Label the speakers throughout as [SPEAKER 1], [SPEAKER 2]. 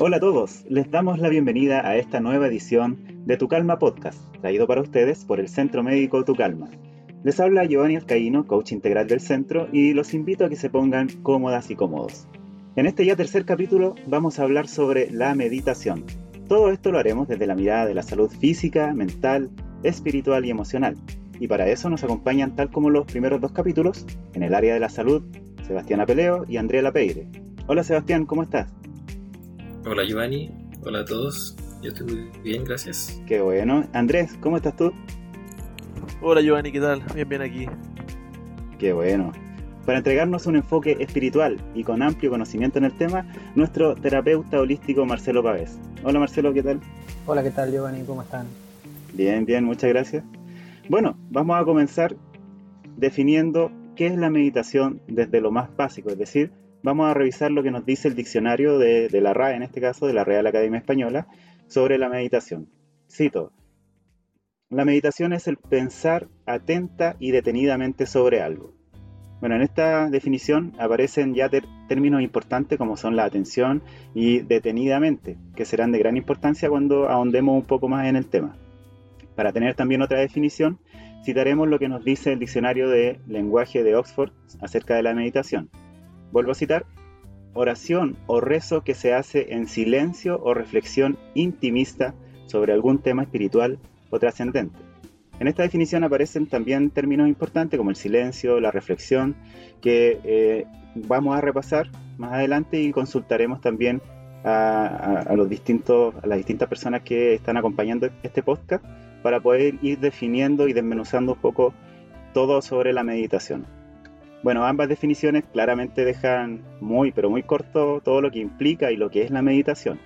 [SPEAKER 1] Hola a todos, les damos la bienvenida a esta nueva edición de Tu Calma Podcast, traído para ustedes por el Centro Médico Tu Calma. Les habla Giovanni Alcaíno, coach integral del centro, y los invito a que se pongan cómodas y cómodos. En este ya tercer capítulo vamos a hablar sobre la meditación. Todo esto lo haremos desde la mirada de la salud física, mental, espiritual y emocional. Y para eso nos acompañan, tal como los primeros dos capítulos, en el área de la salud, Sebastián Apeleo y Andrea Lapeire. Hola Sebastián, ¿cómo estás?
[SPEAKER 2] Hola Giovanni, hola a todos. Yo estoy muy bien, gracias.
[SPEAKER 1] Qué bueno. Andrés, ¿cómo estás tú?
[SPEAKER 3] Hola Giovanni, ¿qué tal? Bien, bien aquí.
[SPEAKER 1] Qué bueno. Para entregarnos un enfoque espiritual y con amplio conocimiento en el tema, nuestro terapeuta holístico Marcelo Pávez. Hola Marcelo, ¿qué tal?
[SPEAKER 4] Hola, ¿qué tal Giovanni? ¿Cómo están?
[SPEAKER 1] Bien, bien, muchas gracias. Bueno, vamos a comenzar definiendo qué es la meditación desde lo más básico, es decir, vamos a revisar lo que nos dice el diccionario de, la RAE, en este caso, de la Real Academia Española, sobre la meditación. Cito, la meditación es el pensar atenta y detenidamente sobre algo. Bueno, en esta definición aparecen ya términos importantes como son la atención y detenidamente, que serán de gran importancia cuando ahondemos un poco más en el tema. Para tener también otra definición, citaremos lo que nos dice el diccionario de lenguaje de Oxford acerca de la meditación. Vuelvo a citar, oración o rezo que se hace en silencio o reflexión intimista sobre algún tema espiritual o trascendente. En esta definición aparecen también términos importantes como el silencio, la reflexión, que eh, vamos a repasar más adelante y consultaremos también a, los distintos, a las distintas personas que están acompañando este podcast para poder ir definiendo y desmenuzando un poco todo sobre la meditación. Bueno, ambas definiciones claramente dejan muy, pero muy corto todo lo que implica y lo que es la meditación.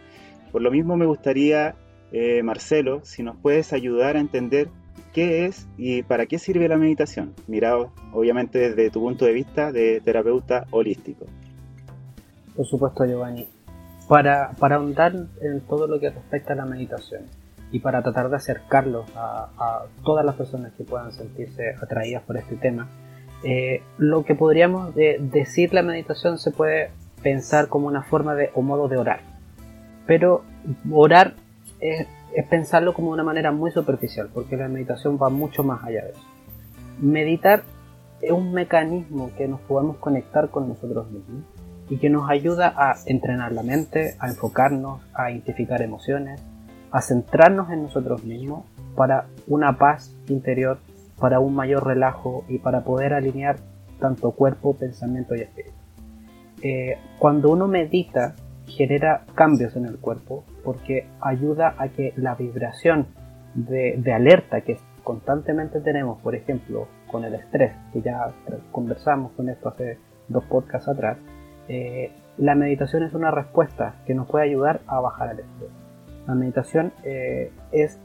[SPEAKER 1] Por lo mismo me gustaría, eh, Marcelo, si nos puedes ayudar a entender qué es y para qué sirve la meditación, mirado obviamente desde tu punto de vista de terapeuta holístico.
[SPEAKER 4] Por supuesto, Giovanni. Para, para ahondar en todo lo que respecta a la meditación y para tratar de acercarlo a, a todas las personas que puedan sentirse atraídas por este tema, eh, lo que podríamos decir la meditación se puede pensar como una forma de o modo de orar. Pero orar es, pensarlo como una manera muy superficial, porque la meditación va mucho más allá de eso. Meditar es un mecanismo que nos podemos conectar con nosotros mismos y que nos ayuda a entrenar la mente, a enfocarnos, a identificar emociones, a centrarnos en nosotros mismos para una paz interior para un mayor relajo y para poder alinear tanto cuerpo, pensamiento y espíritu. Eh, cuando uno medita, genera cambios en el cuerpo porque ayuda a que la vibración de, alerta que constantemente tenemos, por ejemplo, con el estrés, que ya conversamos con esto hace dos podcasts atrás, eh, la meditación es una respuesta que nos puede ayudar a bajar el estrés. La meditación eh, es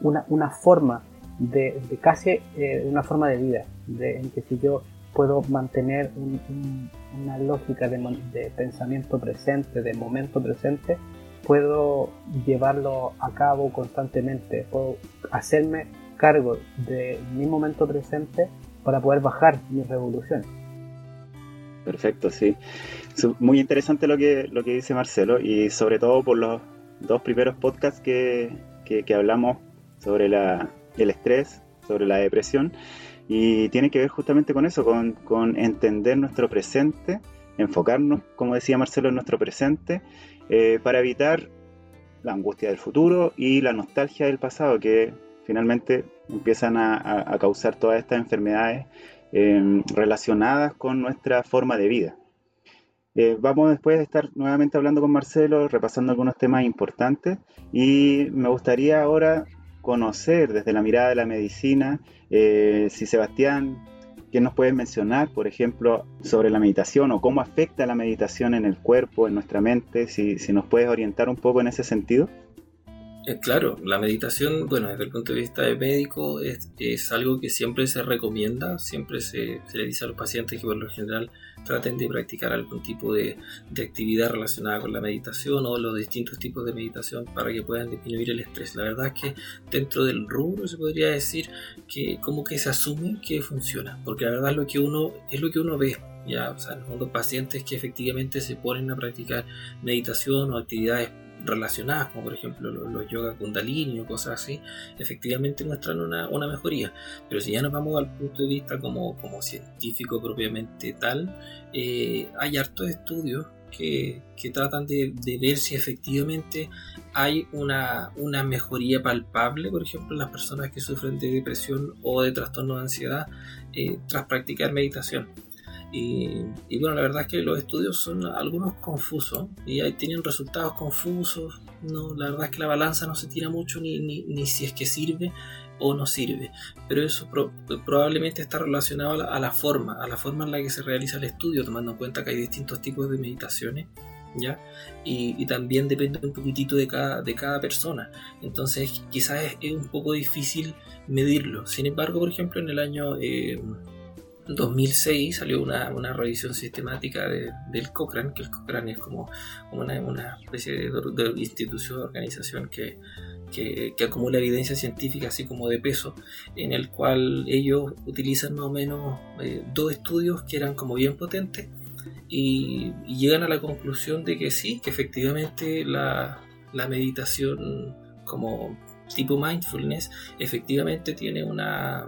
[SPEAKER 4] una, una forma de, casi eh, una forma de vida, de, en que si yo puedo mantener una lógica de, pensamiento presente, de momento presente, puedo llevarlo a cabo constantemente, puedo hacerme cargo de mi momento presente para poder bajar mis revoluciones.
[SPEAKER 1] Perfecto, sí. Muy interesante lo que, lo que dice Marcelo y sobre todo por los dos primeros podcasts que, que hablamos sobre la, el estrés, sobre la depresión, y tiene que ver justamente con eso, con, entender nuestro presente, enfocarnos, como decía Marcelo, en nuestro presente, eh, para evitar la angustia del futuro y la nostalgia del pasado, que finalmente empiezan a, causar todas estas enfermedades em, relacionadas con nuestra forma de vida. Eh, vamos después de estar nuevamente hablando con Marcelo, repasando algunos temas importantes y me gustaría ahora conocer desde la mirada de la medicina, eh, si Sebastián, ¿qué nos puedes mencionar, por ejemplo, sobre la meditación o cómo afecta la meditación en el cuerpo, en nuestra mente? Si, si nos puedes orientar un poco en ese sentido.
[SPEAKER 2] Eh, claro, la meditación, bueno, desde el punto de vista de médico, es, es algo que siempre se recomienda, siempre se, se, le dice a los pacientes que por lo general traten de practicar algún tipo de, de, actividad relacionada con la meditación o los distintos tipos de meditación para que puedan disminuir el estrés. La verdad es que dentro del rubro se podría decir que como que se asume que funciona, porque la verdad es lo que uno, es lo que uno ve ya, o sea, en el pacientes que efectivamente se ponen a practicar meditación o actividades relacionadas, como por ejemplo los, yoga kundalini o cosas así, efectivamente muestran una, mejoría. Pero si ya nos vamos al punto de vista como, como científico propiamente tal, eh, hay hartos estudios que, tratan de, ver si efectivamente hay una, una, mejoría palpable, por ejemplo, en las personas que sufren de depresión o de trastorno de ansiedad eh, tras practicar meditación. Y, bueno, la verdad es que los estudios son algunos confusos y ahí tienen resultados confusos. No, la verdad es que la balanza no se tira mucho ni, ni, si es que sirve o no sirve. Pero eso probablemente está relacionado a la, forma, a la forma en la que se realiza el estudio, tomando en cuenta que hay distintos tipos de meditaciones. ¿Ya? Y, también depende un poquitito de cada, de cada persona. Entonces quizás es, un poco difícil medirlo. Sin embargo, por ejemplo, en el año eh, 2006 salió una, una revisión sistemática del Cochrane, que el Cochrane es como, una, una, especie de, institución, organización que, que, acumula evidencia científica así como de peso, en el cual ellos utilizan más o menos eh, dos estudios que eran como bien potentes y, llegan a la conclusión de que sí, que efectivamente la, la meditación como tipo mindfulness efectivamente tiene una,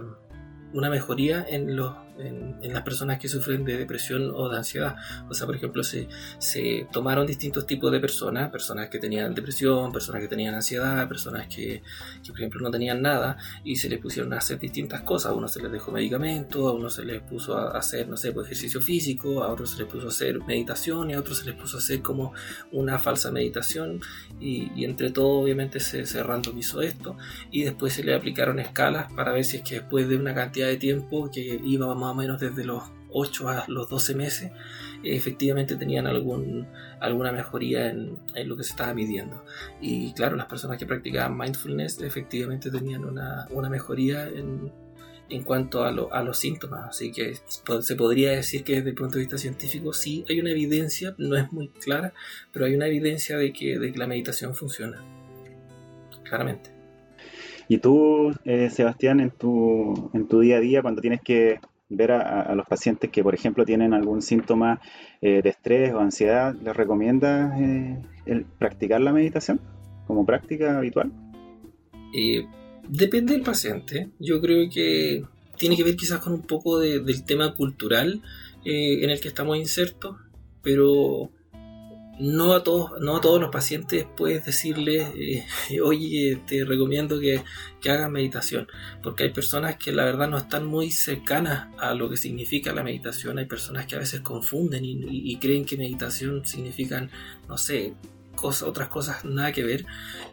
[SPEAKER 2] una mejoría en los en, las personas que sufren de depresión o de ansiedad. O sea, por ejemplo, se, se tomaron distintos tipos de personas, personas que tenían depresión, personas que tenían ansiedad, personas que, que, por ejemplo, no tenían nada y se les pusieron a hacer distintas cosas. A unos se les dejó medicamentos, a unos se les puso a hacer, no sé, pues, ejercicio físico, a otros se les puso a hacer meditación y a otros se les puso a hacer como una falsa meditación y, y entre todo obviamente se, se randomizó esto y después se le aplicaron escalas para ver si es que después de una cantidad de tiempo que iba más o menos desde los 8 a los 12 meses, efectivamente tenían algún, alguna mejoría en, lo que se estaba midiendo. Y claro, las personas que practicaban mindfulness efectivamente tenían una, mejoría en, en cuanto a, a, los síntomas. Así que se podría decir que desde el punto de vista científico sí hay una evidencia, no es muy clara, pero hay una evidencia de que, de que la meditación funciona. Claramente.
[SPEAKER 1] Y tú, eh, Sebastián, en tu, en tu día a día, cuando tienes que ver a, los pacientes que, por ejemplo, tienen algún síntoma eh, de estrés o ansiedad, ¿les recomiendas eh, practicar la meditación como práctica habitual?
[SPEAKER 2] Eh, depende del paciente. Yo creo que tiene que ver quizás con un poco del tema cultural en el que estamos insertos, pero no a todos, no a todos los pacientes puedes decirles, eh, oye, te recomiendo que, que hagas meditación, porque hay personas que la verdad no están muy cercanas a lo que significa la meditación, hay personas que a veces confunden y, creen que meditación significan, no sé, cosas, otras cosas nada que ver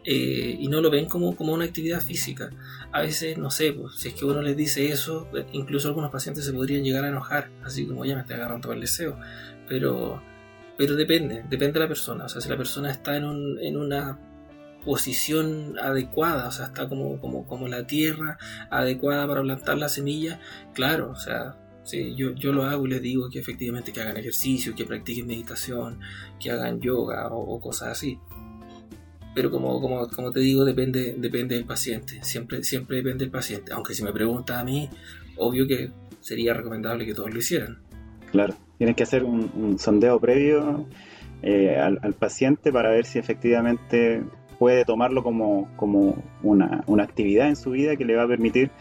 [SPEAKER 2] eh, y no lo ven como, como una actividad física. A veces, no sé, pues, si es que uno les dice eso, incluso algunos pacientes se podrían llegar a enojar, así como ya me estoy agarrando el deseo, pero pero depende, depende de la persona. O sea, si la persona está en, un, en una posición adecuada, o sea, está como, como, como la tierra adecuada para plantar la semilla, claro, o sea, sí, yo, yo lo hago y les digo que efectivamente que hagan ejercicio, que practiquen meditación, que hagan yoga o, cosas así. Pero como, como, como, te digo, depende, depende del paciente, siempre, siempre depende del paciente. Aunque si me pregunta a mí, obvio que sería recomendable que todos lo hicieran.
[SPEAKER 1] Claro. Tienes que hacer un, sondeo previo eh, al, paciente para ver si efectivamente puede tomarlo como, una, actividad en su vida que le va a permitir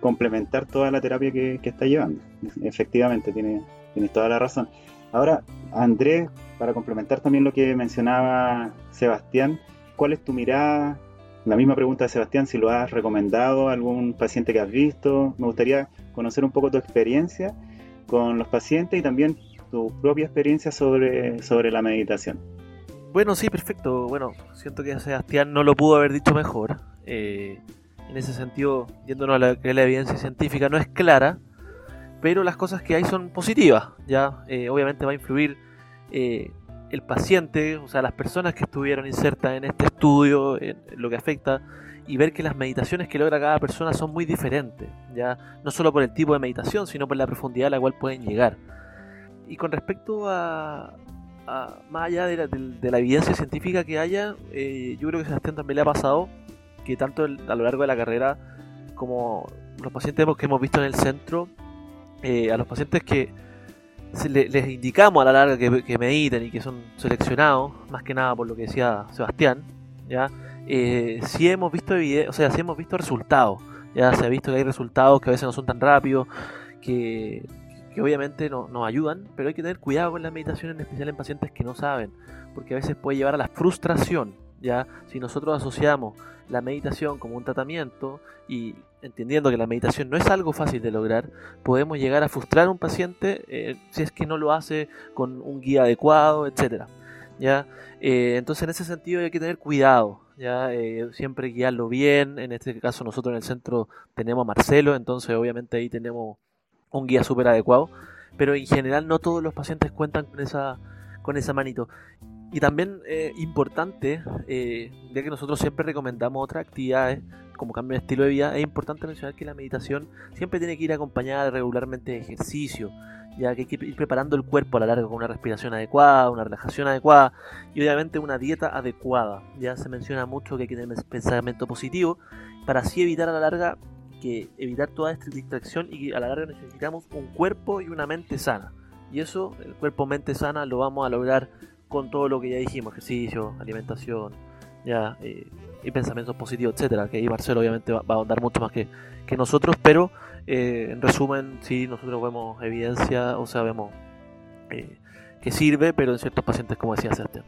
[SPEAKER 1] complementar toda la terapia que, está llevando. Efectivamente, tienes tiene toda la razón. Ahora, Andrés, para complementar también lo que mencionaba Sebastián, ¿cuál es tu mirada? La misma pregunta de Sebastián, si lo has recomendado a algún paciente que has visto. Me gustaría conocer un poco tu experiencia con los pacientes y también tu propia experiencia sobre, sobre la meditación.
[SPEAKER 3] Bueno, sí, perfecto. Bueno, siento que Sebastián no lo pudo haber dicho mejor. Eh, en ese sentido, yéndonos a la, que la evidencia científica no es clara, pero las cosas que hay son positivas. Ya, eh, obviamente va a influir eh, el paciente, o sea, las personas que estuvieron insertas en este estudio, en lo que afecta y ver que las meditaciones que logra cada persona son muy diferentes, ya no solo por el tipo de meditación, sino por la profundidad a la cual pueden llegar. Y con respecto a, más allá de la, evidencia científica que haya, eh, yo creo que a Sebastián también le ha pasado que tanto a lo largo de la carrera como los pacientes que hemos visto en el centro, eh, a los pacientes que, les indicamos a la larga que, mediten y que son seleccionados, más que nada por lo que decía Sebastián, ¿ya? Eh, si hemos visto o sea, si hemos visto resultados, ya se ha visto que hay resultados que a veces no son tan rápidos, que, obviamente no, nos ayudan, pero hay que tener cuidado con la meditación, en especial en pacientes que no saben, porque a veces puede llevar a la frustración, ya si nosotros asociamos la meditación como un tratamiento y entendiendo que la meditación no es algo fácil de lograr, podemos llegar a frustrar a un paciente eh, si es que no lo hace con un guía adecuado, etcétera. ¿Ya? Eh, entonces en ese sentido hay que tener cuidado, ya eh, siempre guiarlo bien. En este caso nosotros en el centro tenemos a Marcelo, entonces obviamente ahí tenemos un guía súper adecuado, pero en general no todos los pacientes cuentan con esa con esa manito. Y también eh, importante, eh, ya que nosotros siempre recomendamos otras actividades como cambio de estilo de vida, es importante mencionar que la meditación siempre tiene que ir acompañada regularmente de ejercicio, ya que hay que ir preparando el cuerpo a la larga con una respiración adecuada, una relajación adecuada y obviamente una dieta adecuada. Ya se menciona mucho que hay que tener pensamiento positivo para así evitar a la larga que evitar toda esta distracción y que a la larga necesitamos un cuerpo y una mente sana. Y eso, el cuerpo-mente sana, lo vamos a lograr con todo lo que ya dijimos, ejercicio, alimentación, ya, y pensamientos positivos, etcétera, que ahí Marcelo obviamente va, a ahondar mucho más que, que nosotros, pero eh, en resumen, sí, nosotros vemos evidencia, o sea, vemos eh, que sirve, pero en ciertos pacientes, como decía Sebastián.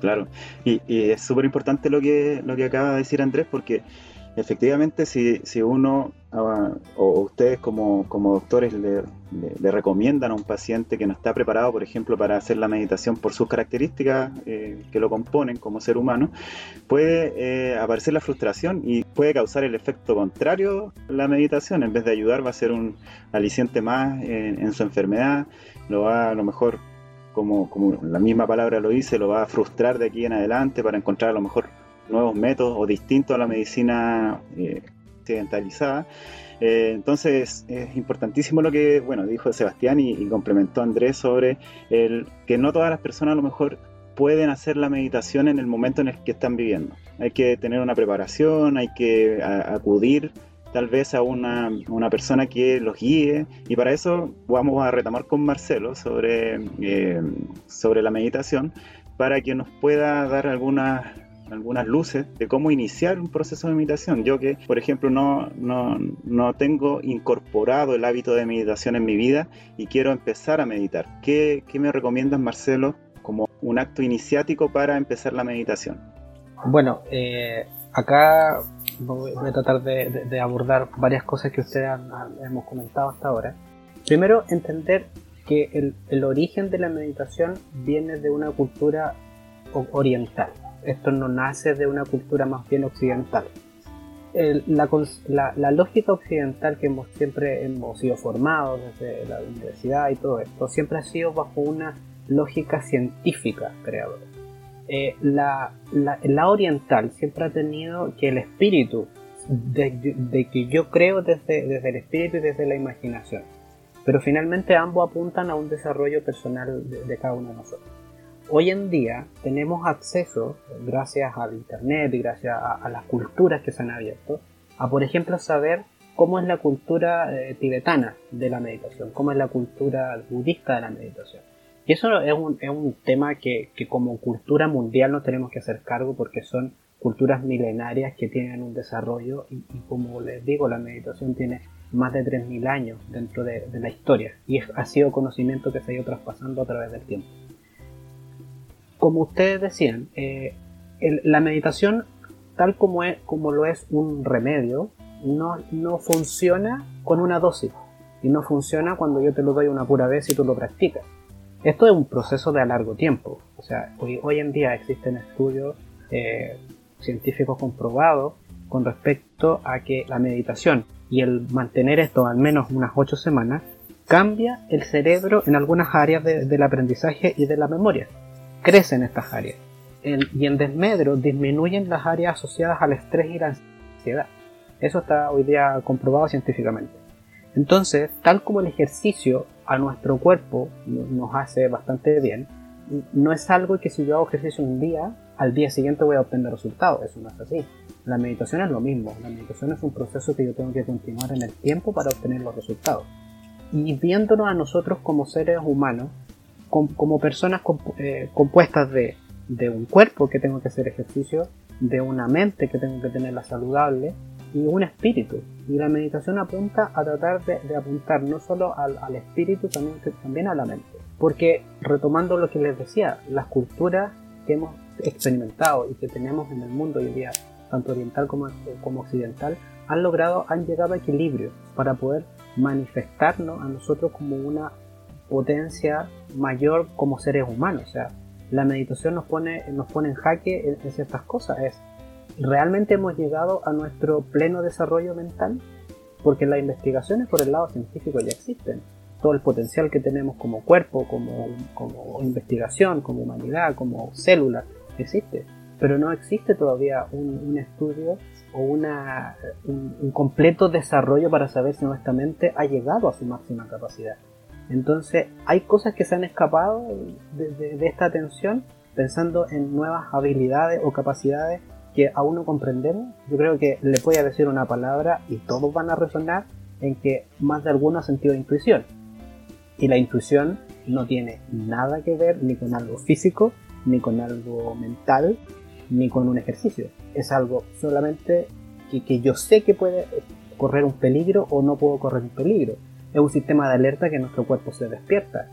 [SPEAKER 1] Claro, y, y es súper importante lo que, lo que acaba de decir Andrés, porque efectivamente si, si uno ah, o ustedes como, doctores le, recomiendan a un paciente que no está preparado, por ejemplo, para hacer la meditación por sus características eh, que lo componen como ser humano, puede eh, aparecer la frustración y puede causar el efecto contrario la meditación. En vez de ayudar, va a ser un aliciente más en, su enfermedad, lo va a lo mejor como, como, la misma palabra lo dice, lo va a frustrar de aquí en adelante para encontrar a lo mejor nuevos métodos o distintos a la medicina eh, occidentalizada. Eh, entonces es importantísimo lo que bueno dijo Sebastián y, complementó Andrés sobre el que no todas las personas a lo mejor pueden hacer la meditación en el momento en el que están viviendo. Hay que tener una preparación, hay que acudir tal vez a una, una, persona que los guíe y para eso vamos a retomar con Marcelo sobre, eh, sobre la meditación para que nos pueda dar algunas algunas luces de cómo iniciar un proceso de meditación. Yo que, por ejemplo, no, no, no tengo incorporado el hábito de meditación en mi vida y quiero empezar a meditar. ¿Qué, qué me recomiendas, Marcelo, como un acto iniciático para empezar la meditación?
[SPEAKER 4] Bueno, eh, acá voy a tratar de, abordar varias cosas que ustedes han, hemos comentado hasta ahora. Primero, entender que el, el origen de la meditación viene de una cultura oriental esto no nace de una cultura más bien occidental. la, lógica occidental que hemos, siempre hemos sido formados desde la universidad y todo esto, siempre ha sido bajo una lógica científica creadora. Eh, la, oriental siempre ha tenido que el espíritu, de, que yo creo desde, desde el espíritu y desde la imaginación, pero finalmente ambos apuntan a un desarrollo personal de cada uno de nosotros hoy en día tenemos acceso, gracias al Internet y gracias a, las culturas que se han abierto, a por ejemplo saber cómo es la cultura eh, tibetana de la meditación, cómo es la cultura budista de la meditación. Y eso es un, es un tema que, que, como cultura mundial no tenemos que hacer cargo porque son culturas milenarias que tienen un desarrollo y, como les digo, la meditación tiene más de 3.000 años dentro de, de la historia y ha sido conocimiento que se ha ido traspasando a través del tiempo como ustedes decían, eh, la meditación, tal como, es, como lo es un remedio, no, no funciona con una dosis. Y no funciona cuando yo te lo doy una pura vez y tú lo practicas. Esto es un proceso de a largo tiempo. O sea, hoy, hoy en día existen estudios eh, científicos comprobados con respecto a que la meditación y el mantener esto al menos unas 8 semanas cambia el cerebro en algunas áreas del aprendizaje y de la memoria crecen estas áreas. y en desmedro disminuyen las áreas asociadas al estrés y la ansiedad. Eso está hoy día comprobado científicamente. Entonces, tal como el ejercicio a nuestro cuerpo nos hace bastante bien, no es algo que si yo hago ejercicio un día, al día siguiente voy a obtener resultados. Eso no es así. La meditación es lo mismo. La meditación es un proceso que yo tengo que continuar en el tiempo para obtener los resultados. y viéndonos a nosotros como seres humanos, como personas eh, compuestas de, un cuerpo que tengo que hacer ejercicio, de una mente que tengo que tenerla saludable y un espíritu. Y la meditación apunta a tratar de, apuntar no solo al, espíritu, también, también a la mente. Porque retomando lo que les decía, las culturas que hemos experimentado y que tenemos en el mundo hoy día, tanto oriental como, como occidental, han logrado, han llegado a equilibrio para poder manifestarnos a nosotros como una potencia mayor como seres humanos. O sea, la meditación nos pone, nos pone en jaque en, ciertas cosas. Es, ¿realmente hemos llegado a nuestro pleno desarrollo mental? Porque las investigaciones por el lado científico ya existen. Todo el potencial que tenemos como cuerpo, como, como investigación, como humanidad, como célula, existe. Pero no existe todavía un, estudio o una, un, completo desarrollo para saber si nuestra mente ha llegado a su máxima capacidad. Entonces, hay cosas que se han escapado de, esta atención pensando en nuevas habilidades o capacidades que aún no comprendemos. Yo creo que le voy a decir una palabra y todos van a resonar en que más de alguno ha sentido intuición. Y la intuición no tiene nada que ver ni con algo físico, ni con algo mental, ni con un ejercicio. Es algo solamente que, que yo sé que puede correr un peligro o no puedo correr un peligro es un sistema de alerta que nuestro cuerpo se despierta.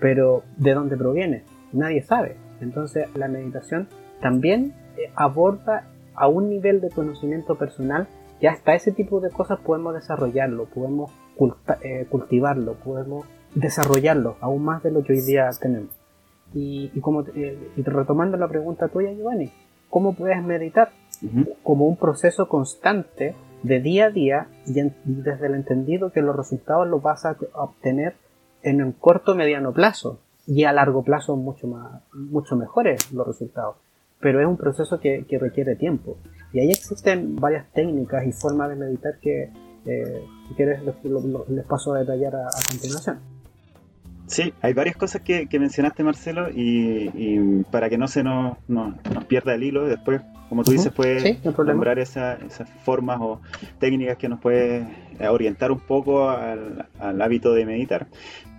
[SPEAKER 4] Pero ¿de dónde proviene? Nadie sabe. Entonces la meditación también eh, aborda a un nivel de conocimiento personal que hasta ese tipo de cosas podemos desarrollarlo, podemos eh, cultivarlo, podemos desarrollarlo aún más de lo que hoy día tenemos. Y, como eh, retomando la pregunta tuya, Giovanni, ¿cómo puedes meditar? Como un proceso constante de día a día y, desde el entendido que los resultados los vas a obtener en un corto mediano plazo y a largo plazo mucho más mucho mejores los resultados. Pero es un proceso que, requiere tiempo. Y ahí existen varias técnicas y formas de meditar que eh, si quieres les, paso a detallar a, continuación
[SPEAKER 1] Sí, hay varias cosas que, mencionaste, Marcelo, y, para que no se nos, nos pierda el hilo, después como tú dices, puedes nombrar esas formas o técnicas que nos puede eh, orientar un poco al, hábito de meditar.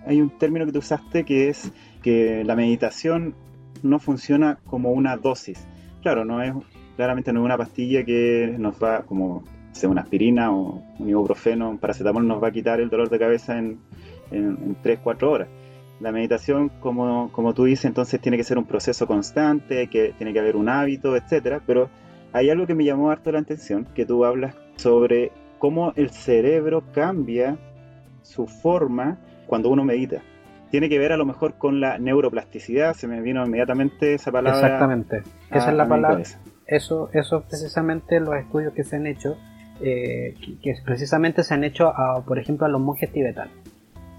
[SPEAKER 1] Hay un término que tú usaste que es que la meditación no funciona como una dosis. Claro, no es claramente no es una pastilla que nos va como sea una aspirina o un ibuprofeno, un paracetamol nos va a quitar el dolor de cabeza en, en, 3-4 horas la meditación, como, como tú dices, entonces tiene que ser un proceso constante, que tiene que haber un hábito, etcétera. Pero hay algo que me llamó harto la atención, que tú hablas sobre cómo el cerebro cambia su forma cuando uno medita. Tiene que ver a lo mejor con la neuroplasticidad, se me vino inmediatamente esa palabra.
[SPEAKER 4] Exactamente, esa es la palabra. Eso, eso precisamente los estudios que se han hecho, eh, que, precisamente se han hecho, a, por ejemplo, a los monjes tibetanos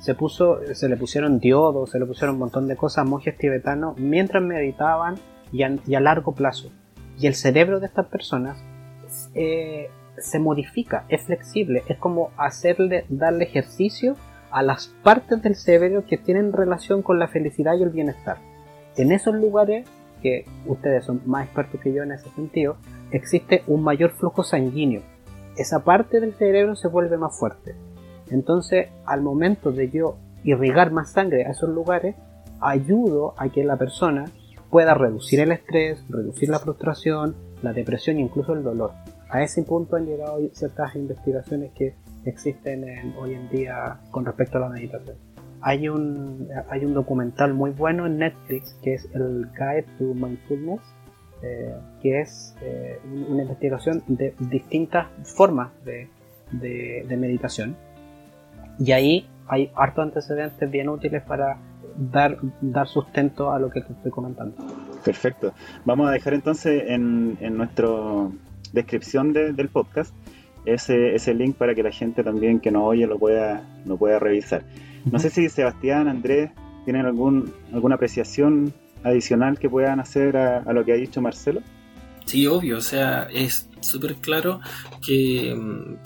[SPEAKER 4] se le pusieron diodos, se le pusieron un montón de cosas monjes tibetanos mientras meditaban y a, largo plazo. Y el cerebro de estas personas eh, se modifica, es flexible, es como hacerle, darle ejercicio a las partes del cerebro que tienen relación con la felicidad y el bienestar. En esos lugares, que ustedes son más expertos que yo en ese sentido, existe un mayor flujo sanguíneo. Esa parte del cerebro se vuelve más fuerte entonces, al momento de yo irrigar más sangre a esos lugares, ayudo a que la persona pueda reducir el estrés, reducir la frustración, la depresión e incluso el dolor. A ese punto han llegado ciertas investigaciones que existen hoy en día con respecto a la meditación. Hay un, hay un documental muy bueno en Netflix que es el Guide to Mindfulness, eh, que es eh, una investigación de distintas formas de, de meditación y ahí hay hartos antecedentes bien útiles para dar, dar sustento a lo que te estoy comentando.
[SPEAKER 1] Perfecto. Vamos a dejar entonces en, en nuestra descripción del podcast ese, ese link para que la gente también que nos oye lo pueda, lo pueda revisar. No sé si Sebastián, Andrés, tienen algún, alguna apreciación adicional que puedan hacer a, a lo que ha dicho Marcelo.
[SPEAKER 2] Sí, obvio, o sea, es súper claro que,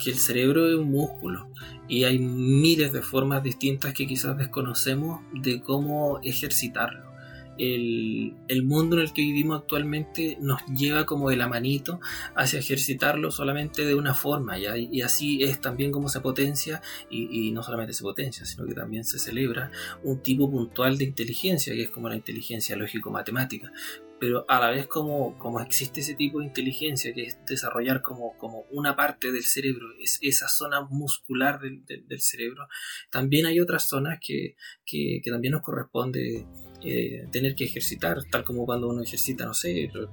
[SPEAKER 2] que, el cerebro es un músculo y hay miles de formas distintas que quizás desconocemos de cómo ejercitarlo. el, el, mundo en el que vivimos actualmente nos lleva como de la manito hacia ejercitarlo solamente de una forma, y así es también como se potencia, y, y, no solamente se potencia, sino que también se celebra un tipo puntual de inteligencia, que es como la inteligencia lógico-matemática pero a la vez como, como existe ese tipo de inteligencia que es desarrollar como, como una parte del cerebro, es esa zona muscular del, cerebro, también hay otras zonas que, que, que también nos corresponde eh, tener que ejercitar, tal como cuando uno ejercita, no sé, los,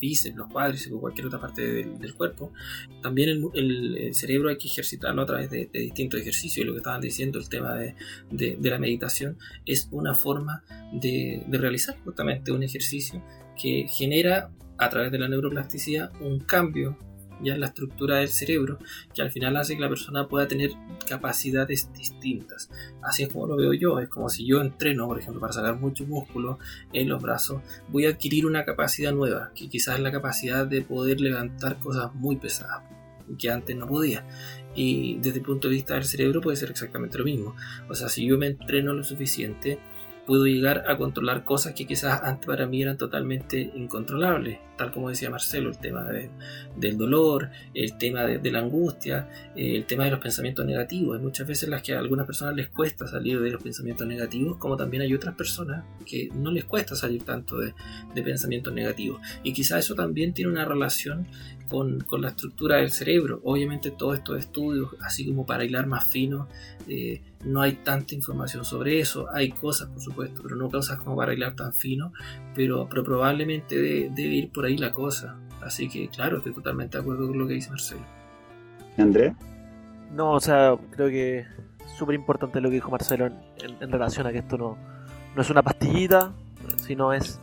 [SPEAKER 2] bíceps, los cuádriceps o cualquier otra parte del, cuerpo. También el, cerebro hay que ejercitarlo a través de, distintos ejercicios. Y lo que estaban diciendo, el tema de, de la meditación, es una forma de, realizar justamente un ejercicio que genera a través de la neuroplasticidad un cambio ya la estructura del cerebro, que al final hace que la persona pueda tener capacidades distintas. Así es como lo veo yo, es como si yo entreno, por ejemplo, para sacar mucho músculo en los brazos, voy a adquirir una capacidad nueva, que quizás es la capacidad de poder levantar cosas muy pesadas, que antes no podía. Y desde el punto de vista del cerebro puede ser exactamente lo mismo. O sea, si yo me entreno lo suficiente, puedo llegar a controlar cosas que quizás antes para mí eran totalmente incontrolables, tal como decía Marcelo, el tema del dolor, el tema de, la angustia, el tema de los pensamientos negativos. Hay muchas veces las que a algunas personas les cuesta salir de los pensamientos negativos, como también hay otras personas que no les cuesta salir tanto de, pensamientos negativos. Y quizás eso también tiene una relación con, la estructura del cerebro. Obviamente todos estos estudios, así como para hilar más fino, eh, no hay tanta información sobre eso. Hay cosas, por supuesto, pero no cosas como para hilar tan fino, pero, probablemente debe ir por ahí la cosa. Así que, claro, estoy totalmente de acuerdo con lo que dice Marcelo.
[SPEAKER 1] ¿André?
[SPEAKER 3] No, o sea, creo que es súper importante lo que dijo Marcelo en, relación a que esto no, no es una pastillita, sino es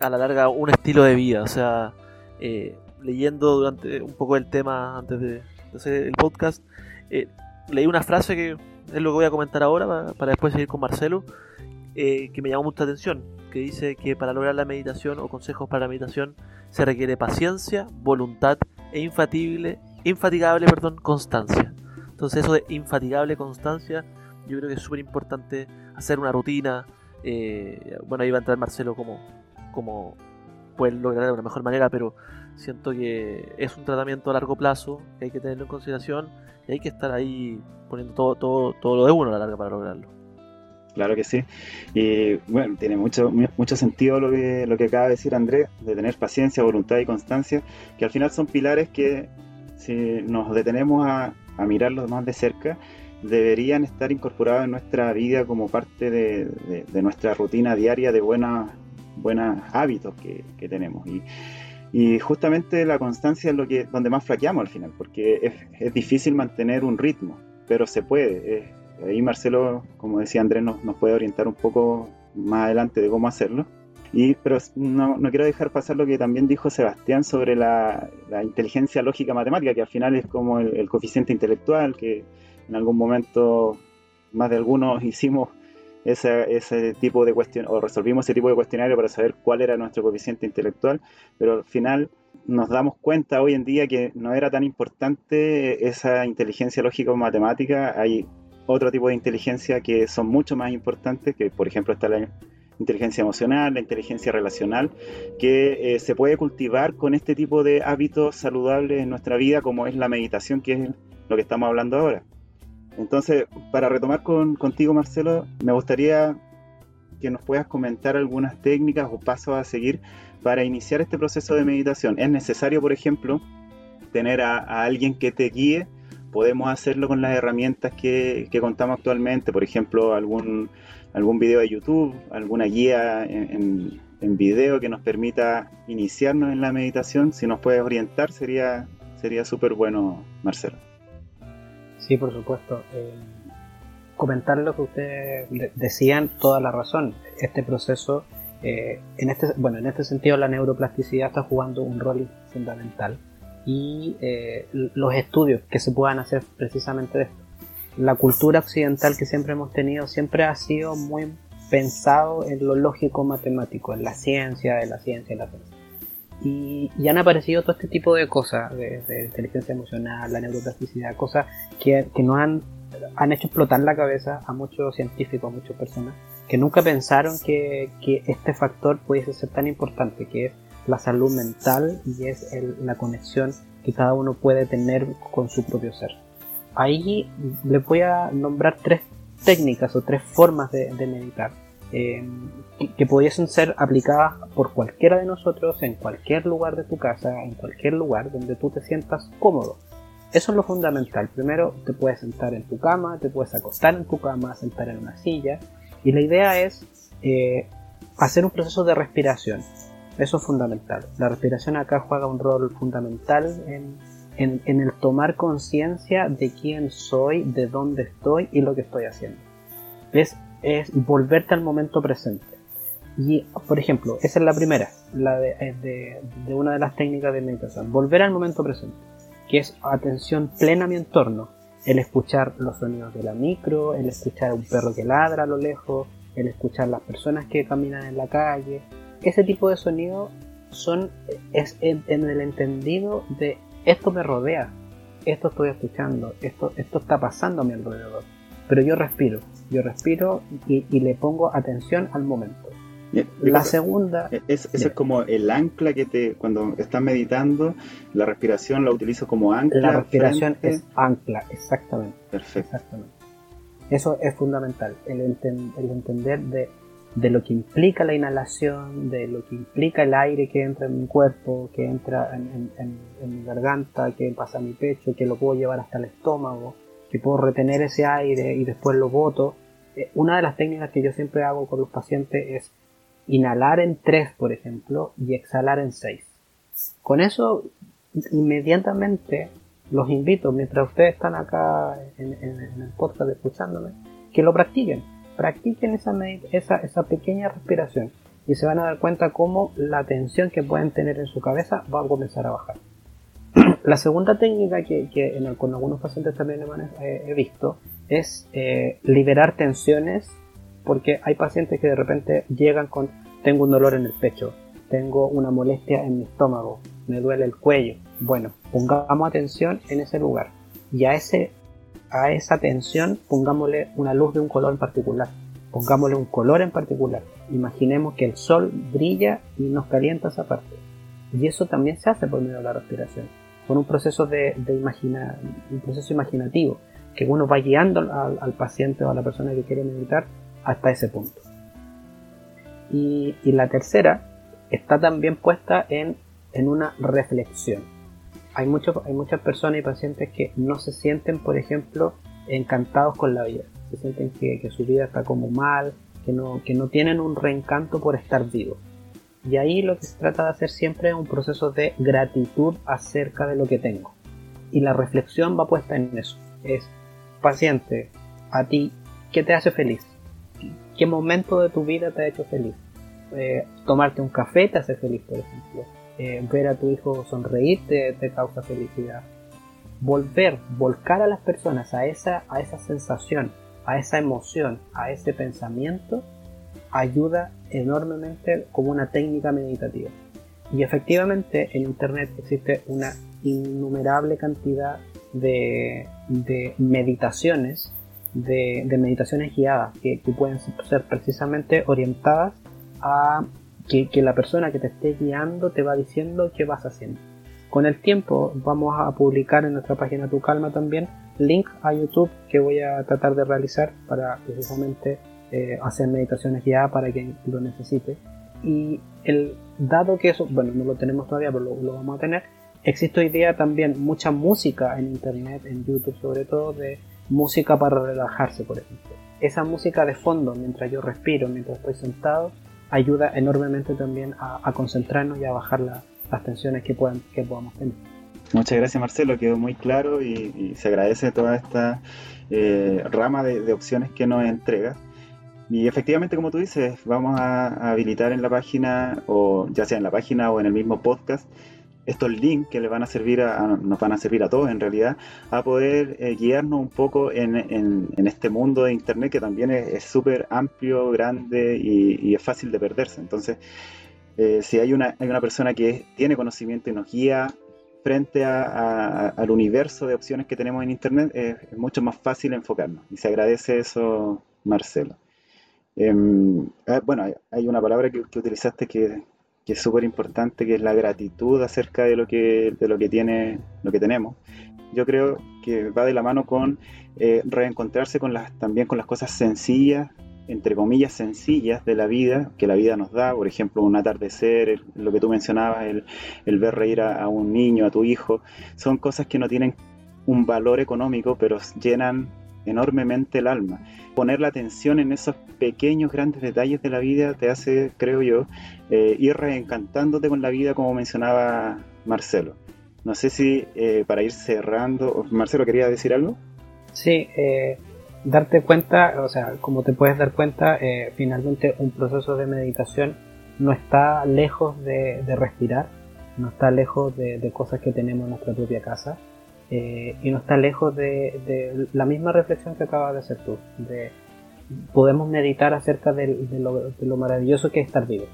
[SPEAKER 3] a la larga un estilo de vida. O sea, eh, leyendo durante un poco el tema antes de, hacer el podcast, eh, leí una frase que es lo que voy a comentar ahora para, después seguir con Marcelo, eh, que me llamó mucha atención, que dice que para lograr la meditación o consejos para la meditación se requiere paciencia, voluntad e infatible, infatigable perdón, constancia. Entonces eso de infatigable constancia, yo creo que es súper importante hacer una rutina. Eh, bueno, ahí va a entrar Marcelo como, como puede lograr de una mejor manera, pero siento que es un tratamiento a largo plazo que hay que tenerlo en consideración y hay que estar ahí poniendo todo, todo, todo lo de uno a la larga para lograrlo.
[SPEAKER 1] Claro que sí. Y bueno, tiene mucho, mucho sentido lo que, lo que acaba de decir Andrés, de tener paciencia, voluntad y constancia, que al final son pilares que si nos detenemos a, a mirarlos más de cerca, deberían estar incorporados en nuestra vida como parte de, de, nuestra rutina diaria de buenos hábitos que, que tenemos. Y, y justamente la constancia es lo que donde más flaqueamos al final, porque es, es difícil mantener un ritmo, pero se puede. ahí Marcelo, como decía Andrés, nos, nos, puede orientar un poco más adelante de cómo hacerlo. Y, pero no, no quiero dejar pasar lo que también dijo Sebastián sobre la, la inteligencia lógica matemática, que al final es como el, el coeficiente intelectual, que en algún momento más de algunos hicimos ese, ese tipo de cuestión o resolvimos ese tipo de cuestionario para saber cuál era nuestro coeficiente intelectual, pero al final nos damos cuenta hoy en día que no era tan importante esa inteligencia lógica o matemática, hay otro tipo de inteligencia que son mucho más importantes, que por ejemplo está la inteligencia emocional, la inteligencia relacional, que eh, se puede cultivar con este tipo de hábitos saludables en nuestra vida, como es la meditación, que es lo que estamos hablando ahora. Entonces, para retomar con, contigo, Marcelo, me gustaría que nos puedas comentar algunas técnicas o pasos a seguir para iniciar este proceso de meditación. ¿Es necesario, por ejemplo, tener a, alguien que te guíe? Podemos hacerlo con las herramientas que, contamos actualmente, por ejemplo, algún, algún video de YouTube, alguna guía en, en, video que nos permita iniciarnos en la meditación. Si nos puedes orientar, sería sería súper bueno, Marcelo.
[SPEAKER 4] Sí, por supuesto. Eh, comentar lo que ustedes decían, toda la razón. Este proceso, eh, en este, bueno, en este sentido la neuroplasticidad está jugando un rol fundamental y eh, los estudios que se puedan hacer precisamente de esto. La cultura occidental que siempre hemos tenido siempre ha sido muy pensado en lo lógico matemático, en la ciencia, de la ciencia y la ciencia. Y, han aparecido todo este tipo de cosas, de, inteligencia emocional, la neuroplasticidad, cosas que, que nos han, han hecho explotar la cabeza a muchos científicos, a muchas personas, que nunca pensaron que, este factor pudiese ser tan importante, que es la salud mental y es la conexión que cada uno puede tener con su propio ser. Ahí les voy a nombrar tres técnicas o tres formas de, meditar eh, que, pudiesen ser aplicadas por cualquiera de nosotros en cualquier lugar de tu casa, en cualquier lugar donde tú te sientas cómodo. Eso es lo fundamental. Primero te puedes sentar en tu cama, te puedes acostar en tu cama, sentar en una silla. Y la idea es eh, hacer un proceso de respiración. Eso es fundamental. La respiración acá juega un rol fundamental en, el tomar conciencia de quién soy, de dónde estoy y lo que estoy haciendo. Es, es volverte al momento presente. Y, por ejemplo, esa es la primera, la de, de, una de las técnicas de meditación. Volver al momento presente, que es atención plena a mi entorno. El escuchar los sonidos de la micro, el escuchar a un perro que ladra a lo lejos, el escuchar las personas que caminan en la calle. Ese tipo de sonidos son es en el entendido de esto me rodea, esto estoy escuchando, esto, esto está pasando a mi alrededor. Pero yo respiro, yo respiro y, le pongo atención al momento. la segunda...
[SPEAKER 1] E, es, eso es como el ancla que te, cuando estás meditando, la respiración la utilizo como ancla.
[SPEAKER 4] La respiración es ancla, exactamente.
[SPEAKER 1] Perfecto.
[SPEAKER 4] Exactamente. Eso es fundamental, el, el entender de de lo que implica la inhalación, de lo que implica el aire que entra en mi cuerpo, que entra en, mi garganta, que pasa a mi pecho, que lo puedo llevar hasta el estómago, que puedo retener ese aire y después lo boto. Eh, una de las técnicas que yo siempre hago con los pacientes es inhalar en 3, por ejemplo, y exhalar en 6. Con eso, inmediatamente los invito, mientras ustedes están acá en, el podcast escuchándome, que lo practiquen practiquen esa, esa, esa pequeña respiración y se van a dar cuenta cómo la tensión que pueden tener en su cabeza va a comenzar a bajar. la segunda técnica que, con algunos pacientes también he, visto es eh, liberar tensiones porque hay pacientes que de repente llegan con tengo un dolor en el pecho, tengo una molestia en mi estómago, me duele el cuello. Bueno, pongamos atención en ese lugar y a ese a esa tensión pongámosle una luz de un color en particular, pongámosle un color en particular. Imaginemos que el sol brilla y nos calienta esa parte. Y eso también se hace por medio de la respiración, con un proceso de, imaginar, un proceso imaginativo, que uno va guiando al, paciente o a la persona que quiere meditar hasta ese punto. Y, la tercera está también puesta en, en una reflexión hay, hay muchas personas y pacientes que no se sienten, por ejemplo, encantados con la vida. Se sienten que, su vida está como mal, que no, que no tienen un reencanto por estar vivos. Y ahí lo que se trata de hacer siempre es un proceso de gratitud acerca de lo que tengo. Y la reflexión va puesta en eso. Es, paciente, a ti, ¿qué te hace feliz? ¿Qué momento de tu vida te ha hecho feliz? Eh, tomarte un café te hace feliz, por ejemplo eh, ver a tu hijo sonreír te, causa felicidad. Volver, volcar a las personas a esa, a esa sensación, a esa emoción, a ese pensamiento, ayuda enormemente como una técnica meditativa. Y efectivamente en Internet existe una innumerable cantidad de, meditaciones, de, meditaciones guiadas, que, pueden ser precisamente orientadas a que, la persona que te esté guiando te va diciendo qué vas haciendo. Con el tiempo vamos a publicar en nuestra página Tu Calma también link a YouTube que voy a tratar de realizar para precisamente eh, hacer meditaciones guiadas para quien lo necesite. Y el dado que eso, bueno, no lo tenemos todavía, pero lo, lo vamos a tener, existe hoy día también mucha música en internet, en YouTube sobre todo, de música para relajarse, por ejemplo. Esa música de fondo, mientras yo respiro, mientras estoy sentado, ayuda enormemente también a, concentrarnos y a bajar las tensiones que, puedan, que podamos tener.
[SPEAKER 1] Muchas gracias Marcelo, quedó muy claro y, se agradece toda esta eh, rama de, opciones que nos entrega. Y efectivamente, como tú dices, vamos a habilitar en la página, o ya sea en la página o en el mismo podcast, estos links que le van a servir a, nos van a servir a todos en realidad a poder eh, guiarnos un poco en, en, este mundo de internet que también es súper amplio, grande y, es fácil de perderse. Entonces, eh, si hay una, hay una persona que tiene conocimiento y nos guía frente a, al universo de opciones que tenemos en internet, es mucho más fácil enfocarnos. Y se agradece eso, Marcelo. Ah, bueno, hay una palabra que, utilizaste que, es súper importante, que es la gratitud acerca de lo que, de lo que tiene, lo que tenemos. Yo creo que va de la mano con eh, reencontrarse con las, también con las cosas sencillas, entre comillas, sencillas de la vida, que la vida nos da, por ejemplo, un atardecer, lo que tú mencionabas, el, ver reír a, un niño, a tu hijo, son cosas que no tienen un valor económico, pero llenan enormemente el alma. Poner la atención en esos pequeños, grandes detalles de la vida te hace, creo yo, eh, ir reencantándote con la vida, como mencionaba Marcelo. No sé si eh, para ir cerrando, Marcelo, ¿quería decir algo?
[SPEAKER 4] Sí, eh, darte cuenta, o sea, como te puedes dar cuenta, finalmente un proceso de meditación no está lejos de, respirar, no está lejos de, cosas que tenemos en nuestra propia casa y no está lejos de, la misma reflexión que acabas de hacer tú. De, podemos meditar acerca de, lo, maravilloso que es estar vivo.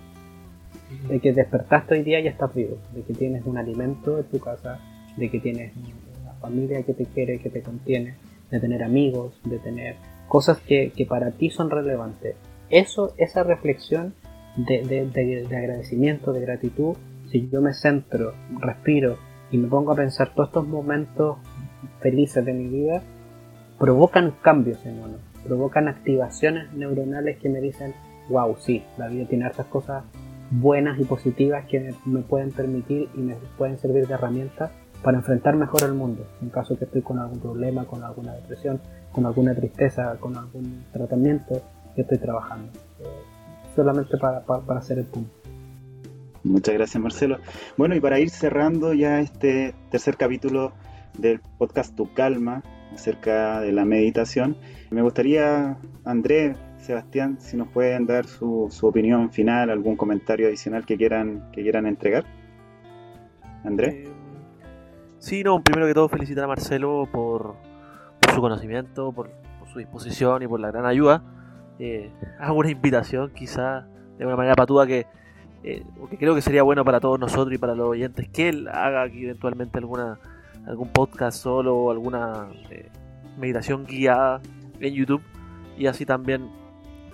[SPEAKER 4] De que despertaste hoy día y estás vivo. De que tienes un alimento en tu casa. De que tienes una familia que te quiere, que te contiene. De tener amigos. De tener cosas que, que para ti son relevantes. Eso, esa reflexión de agradecimiento, de gratitud, si yo me centro, respiro y me pongo a pensar todos estos momentos felices de mi vida, provocan cambios en uno, provocan activaciones neuronales que me dicen, wow, sí, la vida tiene hartas cosas buenas y positivas que me, pueden permitir y me pueden servir de herramienta para enfrentar mejor el mundo, en caso que estoy con algún problema, con alguna depresión, con alguna tristeza, con algún tratamiento que estoy trabajando. Eh, solamente para, para hacer el punto.
[SPEAKER 1] Muchas gracias, Marcelo. Bueno, y para ir cerrando ya este tercer capítulo del podcast Tu Calma acerca de la meditación, me gustaría, André, Sebastián, si nos pueden dar su, opinión final, algún comentario adicional que quieran, que quieran entregar. André.
[SPEAKER 3] Eh, sí, no, primero que todo felicitar a Marcelo por, su conocimiento, por, su disposición y por la gran ayuda. Eh, hago una invitación quizá de una manera patuda que eh, porque creo que sería bueno para todos nosotros y para los oyentes que él haga aquí eventualmente alguna algún podcast solo o alguna eh, meditación guiada en YouTube. Y así también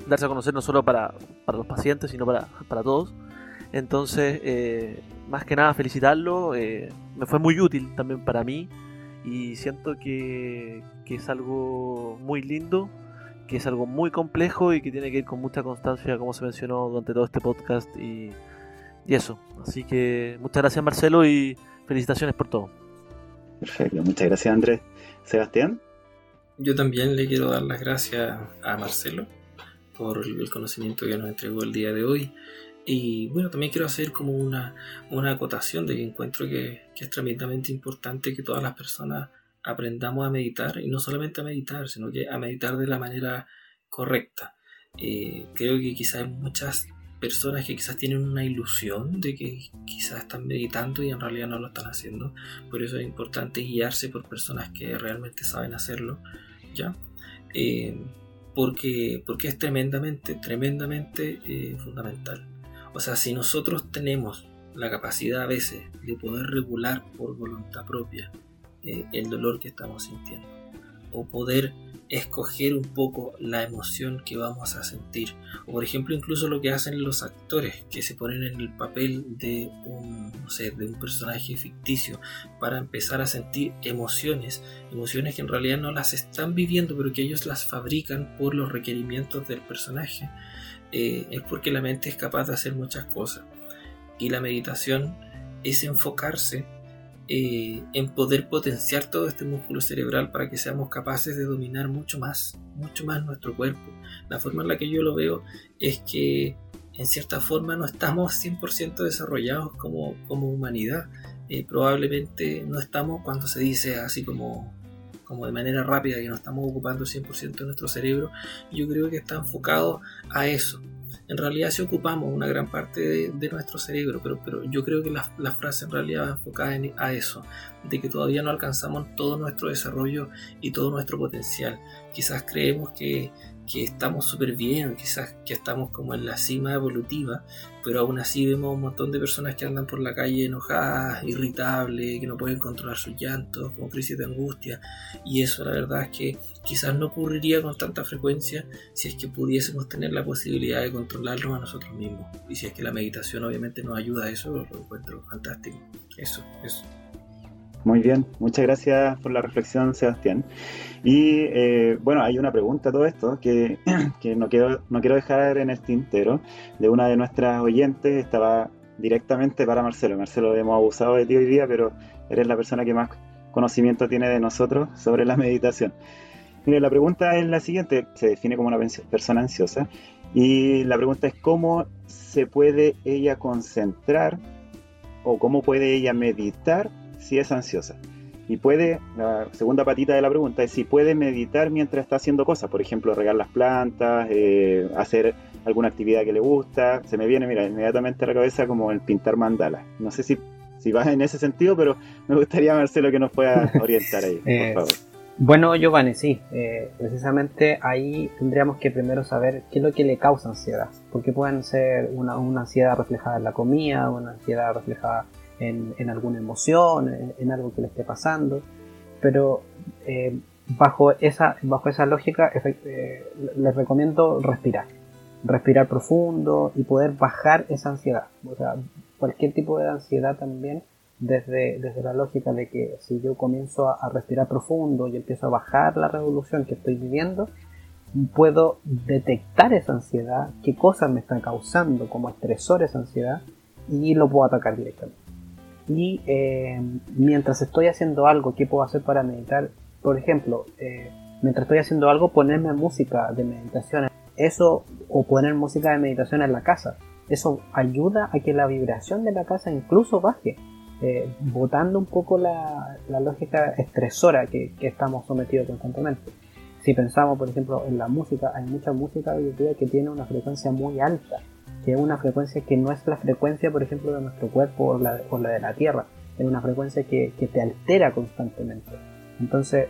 [SPEAKER 3] darse a conocer no solo para, para los pacientes sino para, para todos. Entonces eh, más que nada felicitarlo me fue muy útil también para mí. Y siento que, que es algo muy lindo que es algo muy complejo y que tiene que ir con mucha constancia, como se mencionó durante todo este podcast. Y, eso. Así que muchas gracias, Marcelo, y felicitaciones por todo.
[SPEAKER 1] Perfecto, muchas gracias, Andrés. Sebastián.
[SPEAKER 2] Yo también le quiero dar las gracias a Marcelo por el conocimiento que nos entregó el día de hoy. Y bueno, también quiero hacer como una, una acotación de que encuentro que, que es tremendamente importante que todas las personas aprendamos a meditar y no solamente a meditar, sino que a meditar de la manera correcta. Eh, creo que quizás hay muchas personas que quizás tienen una ilusión de que quizás están meditando y en realidad no lo están haciendo. Por eso es importante guiarse por personas que realmente saben hacerlo, ¿ya? Eh, porque, porque es tremendamente, tremendamente eh, fundamental. O sea, si nosotros tenemos la capacidad a veces de poder regular por voluntad propia eh, el dolor que estamos sintiendo. O poder escoger un poco la emoción que vamos a sentir. O por ejemplo incluso lo que hacen los actores que se ponen en el papel de un no sé, de un personaje ficticio para empezar a sentir emociones emociones que en realidad no las están viviendo pero que ellos las fabrican por los requerimientos del personaje eh, es porque la mente es capaz de hacer muchas cosas. Y la meditación es enfocarse eh, en poder potenciar todo este músculo cerebral para que seamos capaces de dominar mucho más, mucho más nuestro cuerpo. La forma en la que yo lo veo es que en cierta forma no estamos 100% desarrollados como, como humanidad. Eh, probablemente no estamos cuando se dice así como, como de manera rápida que no estamos ocupando 100% de nuestro cerebro. Yo creo que está enfocado a eso, en realidad sí ocupamos una gran parte de, nuestro cerebro, pero, pero yo creo que la, frase en realidad va enfocada en, a eso, de que todavía no alcanzamos todo nuestro desarrollo y todo nuestro potencial. Quizás creemos que, que estamos súper bien, quizás que estamos como en la cima evolutiva, pero aún así vemos un montón de personas que andan por la calle enojadas, irritables, que no pueden controlar sus llantos, con crisis de angustia, y eso la verdad es que quizás no ocurriría con tanta frecuencia si es que pudiésemos tener la posibilidad de controlarlo a nosotros mismos, y si es que la meditación obviamente nos ayuda a eso, lo encuentro fantástico. Eso, eso.
[SPEAKER 1] Muy bien, muchas gracias por la reflexión, Sebastián. Y eh, bueno, hay una pregunta a todo esto que, no, quiero, no quiero dejar en el tintero de una de nuestras oyentes, estaba directamente para Marcelo. Marcelo, hemos abusado de ti hoy día, pero eres la persona que más conocimiento tiene de nosotros sobre la meditación. Mire, la pregunta es la siguiente, se define como una persona ansiosa, y la pregunta es cómo se puede ella concentrar o cómo puede ella meditar si es ansiosa. Y puede, la segunda patita de la pregunta es si puede meditar mientras está haciendo cosas, por ejemplo, regar las plantas, eh, hacer alguna actividad que le gusta. Se me viene, mira, inmediatamente a la cabeza como el pintar mandalas. No sé si, si vas en ese sentido, pero me gustaría, Marcelo, que nos pueda orientar ahí, por eh, favor.
[SPEAKER 4] Bueno, Giovanni, sí, eh, precisamente ahí tendríamos que primero saber qué es lo que le causa ansiedad, porque pueden ser una, una ansiedad reflejada en la comida, una ansiedad reflejada en, alguna emoción, en, algo que le esté pasando, pero eh, bajo, esa, bajo esa lógica eh, les recomiendo respirar, respirar profundo y poder bajar esa ansiedad, o sea, cualquier tipo de ansiedad también desde, desde la lógica de que si yo comienzo a, respirar profundo y empiezo a bajar la revolución que estoy viviendo, puedo detectar esa ansiedad, qué cosas me están causando como estresor esa ansiedad y lo puedo atacar directamente. Y eh, mientras estoy haciendo algo, ¿qué puedo hacer para meditar? Por ejemplo, eh, mientras estoy haciendo algo, ponerme música de meditación. Eso, o poner música de meditación en la casa. Eso ayuda a que la vibración de la casa incluso baje, eh, botando un poco la, lógica estresora que, estamos sometidos constantemente. Si pensamos, por ejemplo, en la música, hay mucha música hoy que tiene una frecuencia muy alta que es una frecuencia que no es la frecuencia, por ejemplo, de nuestro cuerpo o la, la de la Tierra, es una frecuencia que, te altera constantemente. Entonces,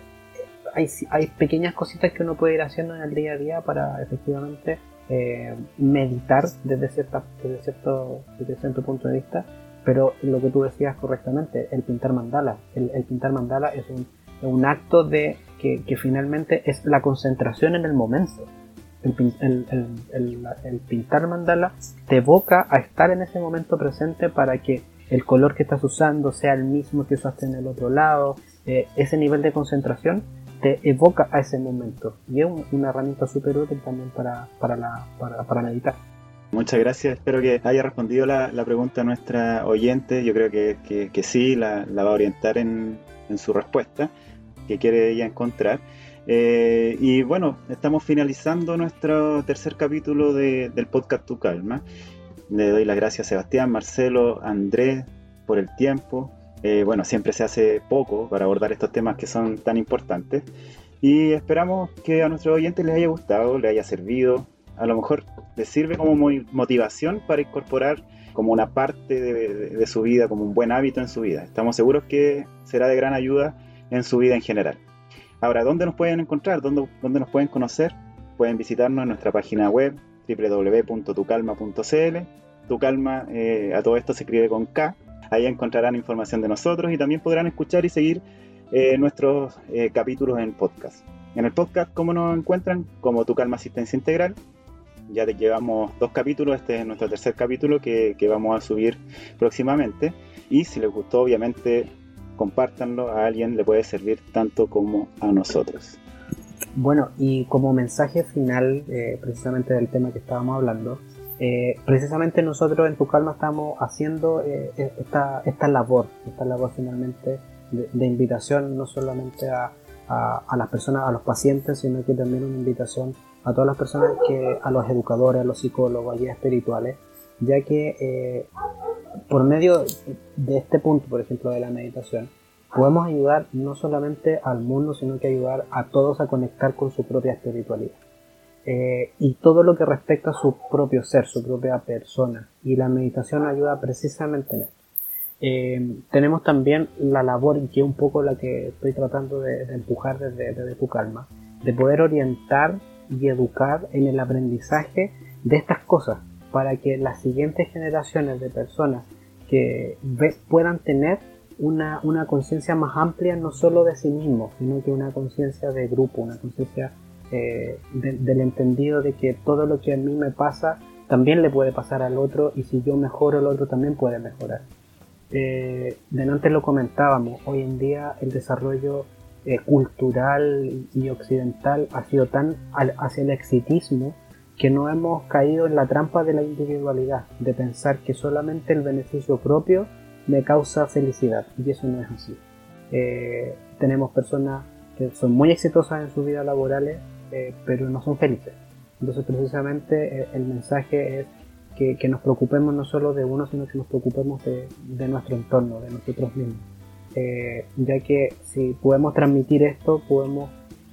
[SPEAKER 4] hay, hay, pequeñas cositas que uno puede ir haciendo en el día a día para efectivamente eh, meditar desde, cierta, desde, cierto, desde cierto punto de vista, pero lo que tú decías correctamente, el pintar mandala, el, pintar mandala es un, un acto de que, que finalmente es la concentración en el momento el, pintar mandala te evoca a estar en ese momento presente para que el color que estás usando sea el mismo que usaste en el otro lado. Eh, ese nivel de concentración te evoca a ese momento y es una herramienta súper útil también para, para, la, para, meditar.
[SPEAKER 1] Muchas gracias, espero que haya respondido la, pregunta a nuestra oyente. Yo creo que, que, sí, la, la, va a orientar en, en su respuesta que quiere ella encontrar. Eh, y bueno, estamos finalizando nuestro tercer capítulo del podcast Tu Calma. Le doy las gracias a Sebastián, Marcelo, Andrés por el tiempo. Eh, bueno, siempre se hace poco para abordar estos temas que son tan importantes. Y esperamos que a nuestros oyentes les haya gustado, les haya servido. A lo mejor les sirve como motivación para incorporar como una parte de su vida, como un buen hábito en su vida. Estamos seguros que será de gran ayuda en su vida en general. Ahora, ¿dónde nos pueden encontrar? ¿Dónde, dónde nos pueden conocer? Pueden visitarnos en nuestra página web www.tucalma.cl. Tu calma, eh, a todo esto se escribe con K. Ahí encontrarán información de nosotros y también podrán escuchar y seguir eh, nuestros eh, capítulos en podcast. En el podcast, ¿cómo nos encuentran? Como Tu Calma Asistencia Integral. Ya te llevamos dos capítulos, este es nuestro tercer capítulo que, que vamos a subir próximamente. Y si les gustó, obviamente compártanlo, a alguien le puede servir tanto como a nosotros.
[SPEAKER 4] Bueno, y como mensaje final, eh, precisamente del tema que estábamos hablando, eh, precisamente nosotros en Tu Calma estamos haciendo eh, esta, esta labor, esta labor finalmente de, invitación no solamente a, a, las personas, a los pacientes, sino que también una invitación a todas las personas que, a los educadores, a los psicólogos, a guías espirituales, ya que por medio de este punto, por ejemplo, de la meditación, podemos ayudar no solamente al mundo, sino que ayudar a todos a conectar con su propia espiritualidad. Eh, y todo lo que respecta a su propio ser, su propia persona. Y la meditación ayuda precisamente en esto. Eh, tenemos también la labor, que es un poco la que estoy tratando de, empujar desde, tu calma, de poder orientar y educar en el aprendizaje de estas cosas para que las siguientes generaciones de personas que puedan tener una, una conciencia más amplia no solo de sí mismos, sino que una conciencia de grupo, una conciencia eh, del entendido de que todo lo que a mí me pasa también le puede pasar al otro y si yo mejoro el otro también puede mejorar. Eh, antes lo comentábamos, hoy en día el desarrollo eh, cultural y occidental ha sido tan hacia el exitismo que no hemos caído en la trampa de la individualidad, de pensar que solamente el beneficio propio me causa felicidad, y eso no es así. Eh, tenemos personas que son muy exitosas en sus vidas laborales, eh, pero no son felices. Entonces, precisamente, eh, el mensaje es que, nos preocupemos no solo de uno, sino que nos preocupemos de, nuestro entorno, de nosotros mismos. ya que si podemos transmitir esto, podemos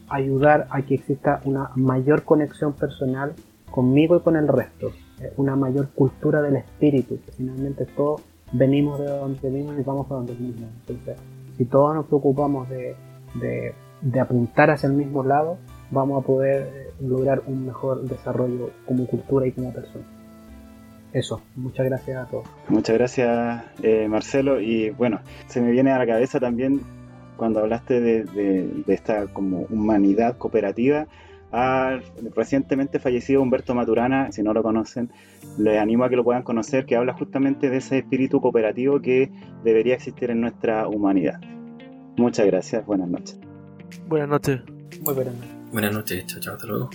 [SPEAKER 4] ayudar a que exista una mayor conexión personal conmigo y con el resto, una mayor cultura del espíritu, finalmente todos venimos de donde venimos y vamos a donde mismo. Entonces, si todos nos preocupamos de, de, apuntar hacia el mismo lado, vamos a poder eh, lograr un mejor desarrollo como cultura y como persona. Eso, muchas gracias a todos.
[SPEAKER 1] Muchas gracias eh, Marcelo y bueno, se me viene a la cabeza también cuando hablaste de, de, de esta como humanidad cooperativa, al recientemente fallecido Humberto Maturana, si no lo conocen, les animo a que lo puedan conocer, que habla justamente de ese espíritu cooperativo que debería existir en nuestra humanidad. Muchas gracias, buenas noches.
[SPEAKER 3] Buenas noches.
[SPEAKER 4] Muy buenas noches.
[SPEAKER 2] Buenas noches, chao, chao, hasta luego.